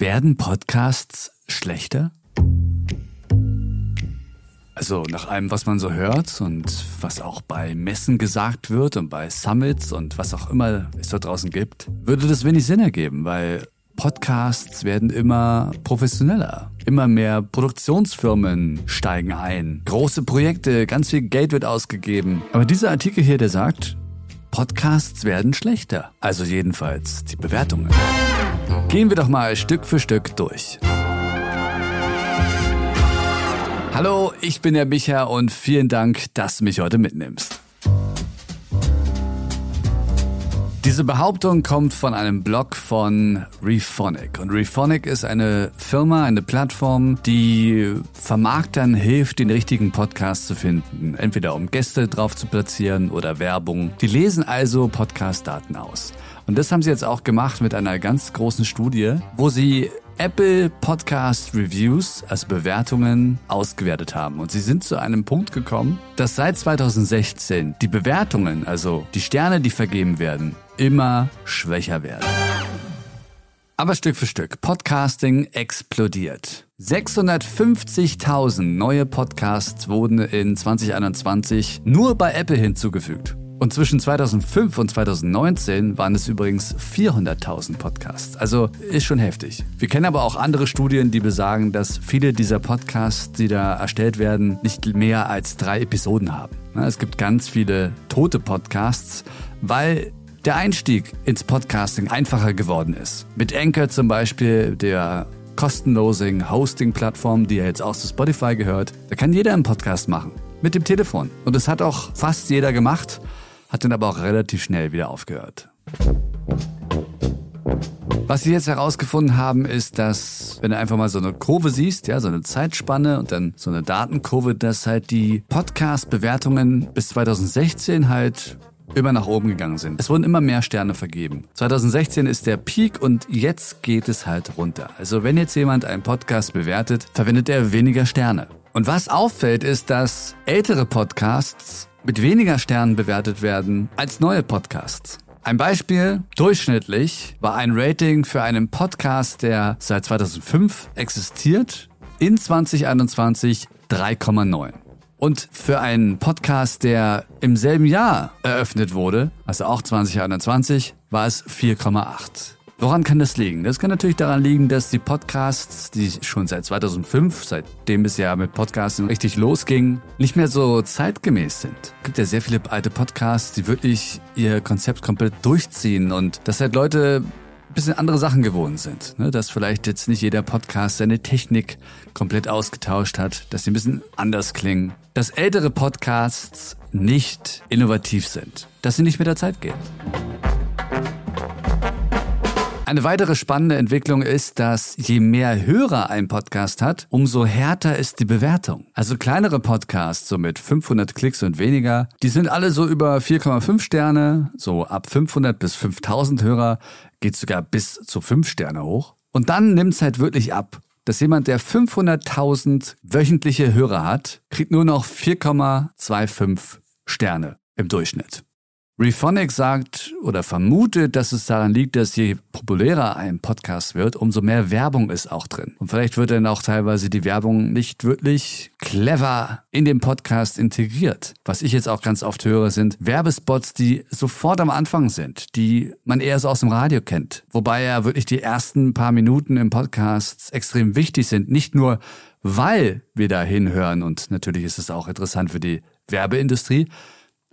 Werden Podcasts schlechter? Also nach allem, was man so hört und was auch bei Messen gesagt wird und bei Summits und was auch immer es dort draußen gibt, würde das wenig Sinn ergeben, weil Podcasts werden immer professioneller. Immer mehr Produktionsfirmen steigen ein. Große Projekte, ganz viel Geld wird ausgegeben. Aber dieser Artikel hier, der sagt, Podcasts werden schlechter. Also jedenfalls die Bewertungen. Gehen wir doch mal Stück für Stück durch. Hallo, ich bin der Micha und vielen Dank, dass du mich heute mitnimmst. Diese Behauptung kommt von einem Blog von Rephonic. Und Rephonic ist eine Firma, eine Plattform, die Vermarktern hilft, den richtigen Podcast zu finden. Entweder um Gäste drauf zu platzieren oder Werbung. Die lesen also Podcast-Daten aus. Und das haben sie jetzt auch gemacht mit einer ganz großen Studie, wo sie Apple Podcast Reviews, also Bewertungen, ausgewertet haben. Und sie sind zu einem Punkt gekommen, dass seit 2016 die Bewertungen, also die Sterne, die vergeben werden, immer schwächer werden. Aber Stück für Stück. Podcasting explodiert. 650.000 neue Podcasts wurden in 2021 nur bei Apple hinzugefügt. Und zwischen 2005 und 2019 waren es übrigens 400.000 Podcasts. Also ist schon heftig. Wir kennen aber auch andere Studien, die besagen, dass viele dieser Podcasts, die da erstellt werden, nicht mehr als drei Episoden haben. Es gibt ganz viele tote Podcasts, weil der Einstieg ins Podcasting einfacher geworden ist. Mit Anchor zum Beispiel, der kostenlosen Hosting-Plattform, die ja jetzt auch zu Spotify gehört, da kann jeder einen Podcast machen. Mit dem Telefon. Und das hat auch fast jeder gemacht hat dann aber auch relativ schnell wieder aufgehört. Was sie jetzt herausgefunden haben, ist, dass wenn du einfach mal so eine Kurve siehst, ja, so eine Zeitspanne und dann so eine Datenkurve, dass halt die Podcast-Bewertungen bis 2016 halt immer nach oben gegangen sind. Es wurden immer mehr Sterne vergeben. 2016 ist der Peak und jetzt geht es halt runter. Also wenn jetzt jemand einen Podcast bewertet, verwendet er weniger Sterne. Und was auffällt, ist, dass ältere Podcasts mit weniger Sternen bewertet werden als neue Podcasts. Ein Beispiel, durchschnittlich war ein Rating für einen Podcast, der seit 2005 existiert, in 2021 3,9. Und für einen Podcast, der im selben Jahr eröffnet wurde, also auch 2021, war es 4,8. Woran kann das liegen? Das kann natürlich daran liegen, dass die Podcasts, die schon seit 2005, seitdem es ja mit Podcasting richtig losging, nicht mehr so zeitgemäß sind. Es gibt ja sehr viele alte Podcasts, die wirklich ihr Konzept komplett durchziehen und dass halt Leute ein bisschen andere Sachen gewohnt sind. Ne? Dass vielleicht jetzt nicht jeder Podcast seine Technik komplett ausgetauscht hat, dass sie ein bisschen anders klingen. Dass ältere Podcasts nicht innovativ sind. Dass sie nicht mit der Zeit gehen. Eine weitere spannende Entwicklung ist, dass je mehr Hörer ein Podcast hat, umso härter ist die Bewertung. Also kleinere Podcasts, so mit 500 Klicks und weniger, die sind alle so über 4,5 Sterne, so ab 500 bis 5000 Hörer geht sogar bis zu 5 Sterne hoch. Und dann nimmt es halt wirklich ab dass jemand, der 500.000 wöchentliche Hörer hat, kriegt nur noch 4,25 Sterne im Durchschnitt. Rephonic sagt oder vermutet, dass es daran liegt, dass je populärer ein Podcast wird, umso mehr Werbung ist auch drin. Und vielleicht wird dann auch teilweise die Werbung nicht wirklich clever in den Podcast integriert. Was ich jetzt auch ganz oft höre, sind Werbespots, die sofort am Anfang sind, die man eher so aus dem Radio kennt. Wobei ja wirklich die ersten paar Minuten im Podcast extrem wichtig sind. Nicht nur, weil wir da hinhören und natürlich ist es auch interessant für die Werbeindustrie,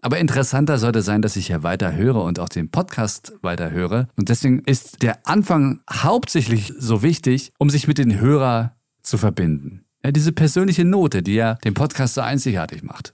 aber interessanter sollte sein, dass ich ja weiter höre und auch den Podcast weiter höre. Und deswegen ist der Anfang hauptsächlich so wichtig, um sich mit den Hörer zu verbinden. Ja, diese persönliche Note, die ja den Podcast so einzigartig macht.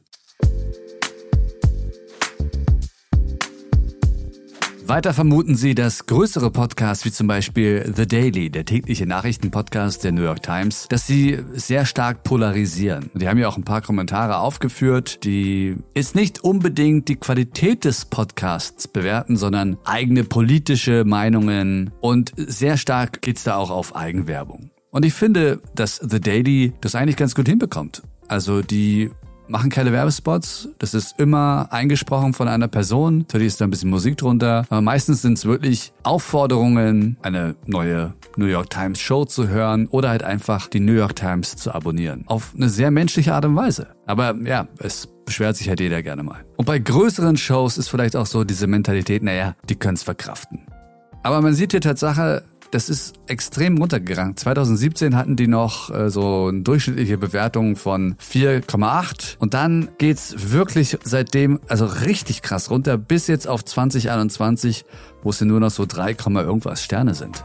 Weiter vermuten sie, dass größere Podcasts wie zum Beispiel The Daily, der tägliche Nachrichtenpodcast der New York Times, dass sie sehr stark polarisieren. Die haben ja auch ein paar Kommentare aufgeführt, die ist nicht unbedingt die Qualität des Podcasts bewerten, sondern eigene politische Meinungen und sehr stark geht's da auch auf Eigenwerbung. Und ich finde, dass The Daily das eigentlich ganz gut hinbekommt. Also die machen keine Werbespots. Das ist immer eingesprochen von einer Person. Natürlich ist da ein bisschen Musik drunter. Aber meistens sind es wirklich Aufforderungen, eine neue New York Times Show zu hören oder halt einfach die New York Times zu abonnieren. Auf eine sehr menschliche Art und Weise. Aber ja, es beschwert sich halt jeder gerne mal. Und bei größeren Shows ist vielleicht auch so diese Mentalität, naja, die können es verkraften. Aber man sieht hier Tatsache, das ist extrem runtergegangen. 2017 hatten die noch äh, so eine durchschnittliche Bewertung von 4,8 und dann geht's wirklich seitdem also richtig krass runter bis jetzt auf 2021, wo es nur noch so 3, irgendwas Sterne sind.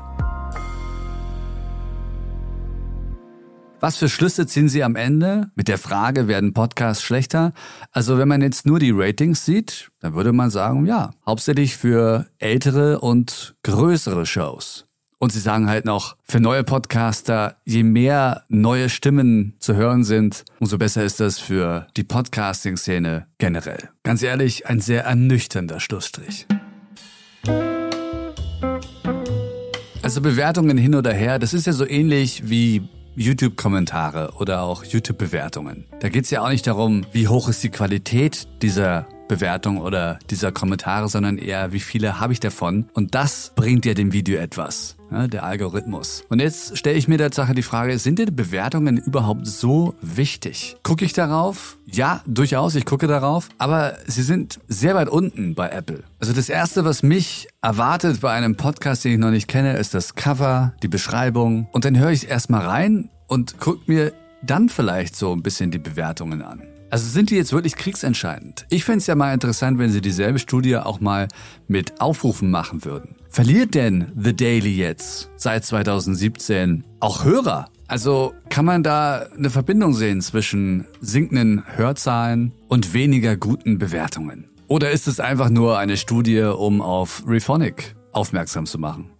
Was für Schlüsse ziehen Sie am Ende? Mit der Frage, werden Podcasts schlechter? Also wenn man jetzt nur die Ratings sieht, dann würde man sagen, ja, hauptsächlich für ältere und größere Shows. Und sie sagen halt noch, für neue Podcaster, je mehr neue Stimmen zu hören sind, umso besser ist das für die Podcasting-Szene generell. Ganz ehrlich, ein sehr ernüchternder Schlussstrich. Also Bewertungen hin oder her, das ist ja so ähnlich wie YouTube-Kommentare oder auch YouTube-Bewertungen. Da geht es ja auch nicht darum, wie hoch ist die Qualität dieser Bewertung oder dieser Kommentare, sondern eher, wie viele habe ich davon? Und das bringt ja dem Video etwas, der Algorithmus. Und jetzt stelle ich mir Tatsache die Frage, sind denn Bewertungen überhaupt so wichtig? Gucke ich darauf? Ja, durchaus, ich gucke darauf, aber sie sind sehr weit unten bei Apple. Also das Erste, was mich erwartet bei einem Podcast, den ich noch nicht kenne, ist das Cover, die Beschreibung. Und dann höre ich erstmal rein und gucke mir dann vielleicht so ein bisschen die Bewertungen an. Also sind die jetzt wirklich kriegsentscheidend? Ich fände es ja mal interessant, wenn sie dieselbe Studie auch mal mit Aufrufen machen würden. Verliert denn The Daily jetzt seit 2017 auch Hörer? Also kann man da eine Verbindung sehen zwischen sinkenden Hörzahlen und weniger guten Bewertungen? Oder ist es einfach nur eine Studie, um auf Rephonic aufmerksam zu machen?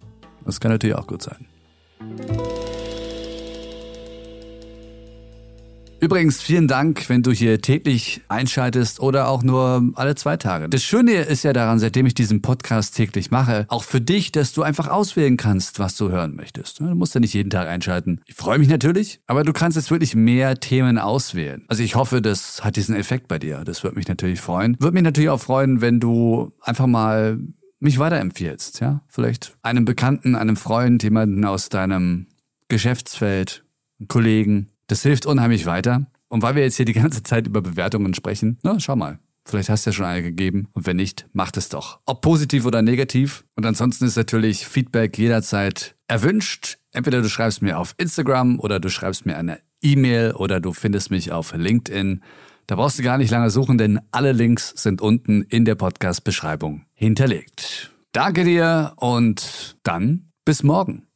Das kann natürlich auch gut sein. Übrigens, vielen Dank, wenn du hier täglich einschaltest oder auch nur alle zwei Tage. Das Schöne ist ja daran, seitdem ich diesen Podcast täglich mache, auch für dich, dass du einfach auswählen kannst, was du hören möchtest. Du musst ja nicht jeden Tag einschalten. Ich freue mich natürlich, aber du kannst jetzt wirklich mehr Themen auswählen. Also ich hoffe, das hat diesen Effekt bei dir. Das würde mich natürlich freuen. Würde mich natürlich auch freuen, wenn du einfach mal mich weiterempfiehlst, ja? Vielleicht einem Bekannten, einem Freund, jemanden aus deinem Geschäftsfeld, Kollegen, das hilft unheimlich weiter. Und weil wir jetzt hier die ganze Zeit über Bewertungen sprechen, na, schau mal. Vielleicht hast du ja schon eine gegeben. Und wenn nicht, macht es doch. Ob positiv oder negativ. Und ansonsten ist natürlich Feedback jederzeit erwünscht. Entweder du schreibst mir auf Instagram oder du schreibst mir eine E-Mail oder du findest mich auf LinkedIn. Da brauchst du gar nicht lange suchen, denn alle Links sind unten in der Podcast-Beschreibung hinterlegt. Danke dir und dann bis morgen.